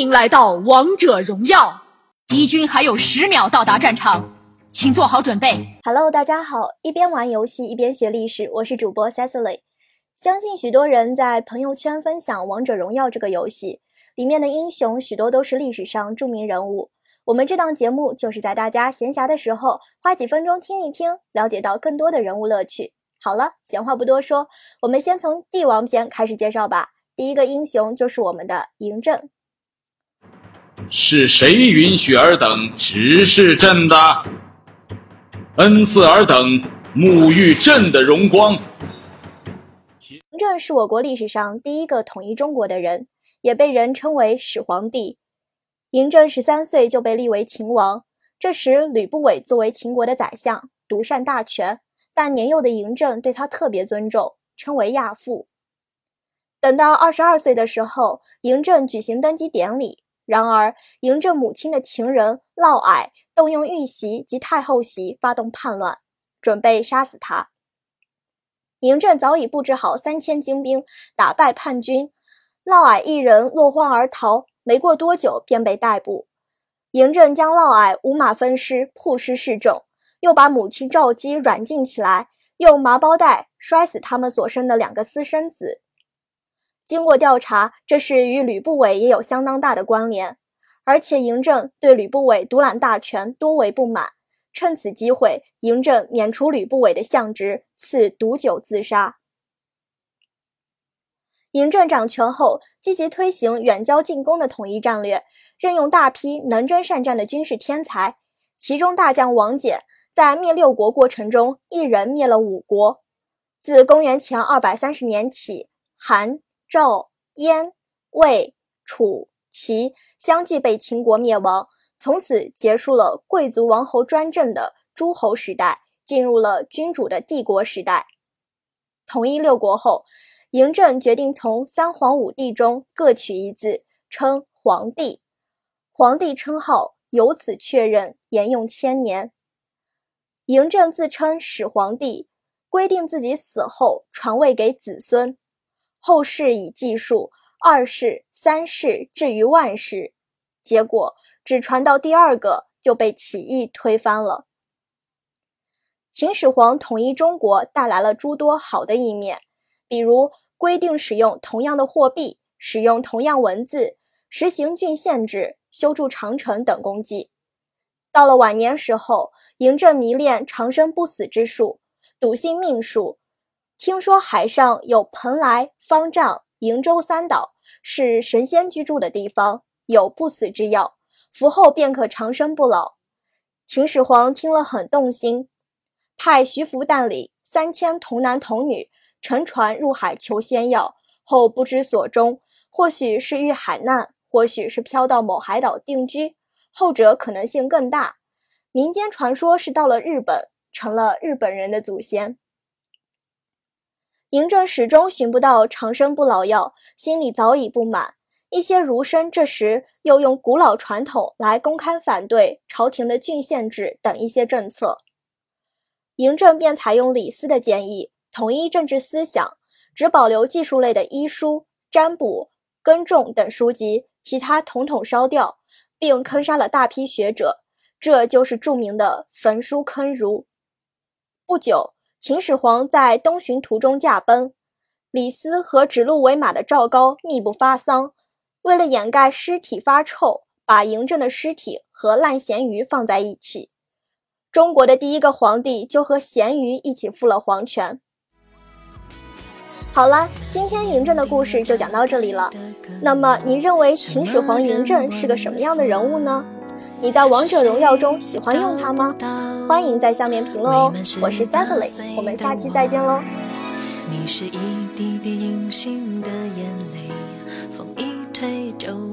欢迎来到王者荣耀，敌军还有十秒到达战场，请做好准备。Hello，大家好，一边玩游戏一边学历史，我是主播 Cecily。相信许多人在朋友圈分享《王者荣耀》这个游戏，里面的英雄许多都是历史上著名人物。我们这档节目就是在大家闲暇的时候花几分钟听一听，了解到更多的人物乐趣。好了，闲话不多说，我们先从帝王篇开始介绍吧。第一个英雄就是我们的嬴政。是谁允许尔等直视朕的？恩赐尔等沐浴朕的荣光。嬴政是我国历史上第一个统一中国的人，也被人称为始皇帝。嬴政十三岁就被立为秦王，这时吕不韦作为秦国的宰相，独擅大权，但年幼的嬴政对他特别尊重，称为亚父。等到二十二岁的时候，嬴政举行登基典礼。然而，嬴政母亲的情人嫪毐动用玉玺及太后玺发动叛乱，准备杀死他。嬴政早已布置好三千精兵，打败叛军，嫪毐一人落荒而逃。没过多久，便被逮捕。嬴政将嫪毐五马分尸，曝尸示众，又把母亲赵姬软禁起来，用麻包袋摔死他们所生的两个私生子。经过调查，这事与吕不韦也有相当大的关联，而且嬴政对吕不韦独揽大权多为不满，趁此机会，嬴政免除吕不韦的相职，赐毒酒自杀。嬴政掌权后，积极推行远交近攻的统一战略，任用大批能征善战的军事天才。其中大将王翦在灭六国过程中，一人灭了五国。自公元前二百三十年起，韩、赵、燕、魏、楚、齐相继被秦国灭亡，从此结束了贵族王侯专政的诸侯时代，进入了君主的帝国时代。统一六国后。嬴政决定从三皇五帝中各取一字，称皇帝。皇帝称号由此确认，沿用千年。嬴政自称始皇帝，规定自己死后传位给子孙，后世以计数，二世、三世至于万世，结果只传到第二个就被起义推翻了。秦始皇统一中国带来了诸多好的一面。比如规定使用同样的货币，使用同样文字，实行郡县制，修筑长城等功绩。到了晚年时候，嬴政迷恋长生不死之术，笃信命数。听说海上有蓬莱、方丈、瀛洲三岛，是神仙居住的地方，有不死之药，服后便可长生不老。秦始皇听了很动心，派徐福带领三千童男童女。乘船入海求仙药后不知所终，或许是遇海难，或许是飘到某海岛定居，后者可能性更大。民间传说是到了日本，成了日本人的祖先。嬴政始终寻不到长生不老药，心里早已不满。一些儒生这时又用古老传统来公开反对朝廷的郡县制等一些政策，嬴政便采用李斯的建议。统一政治思想，只保留技术类的医书、占卜、耕种等书籍，其他统统烧掉，并坑杀了大批学者，这就是著名的焚书坑儒。不久，秦始皇在东巡途中驾崩，李斯和指鹿为马的赵高密不发丧，为了掩盖尸体发臭，把嬴政的尸体和烂咸鱼放在一起。中国的第一个皇帝就和咸鱼一起赴了黄泉。好了，今天嬴政的故事就讲到这里了。那么，你认为秦始皇嬴政是个什么样的人物呢？你在王者荣耀中喜欢用它吗？欢迎在下面评论哦。我是 c e c i l y 我们下期再见喽。你是一滴滴隐形的眼泪，风一吹就，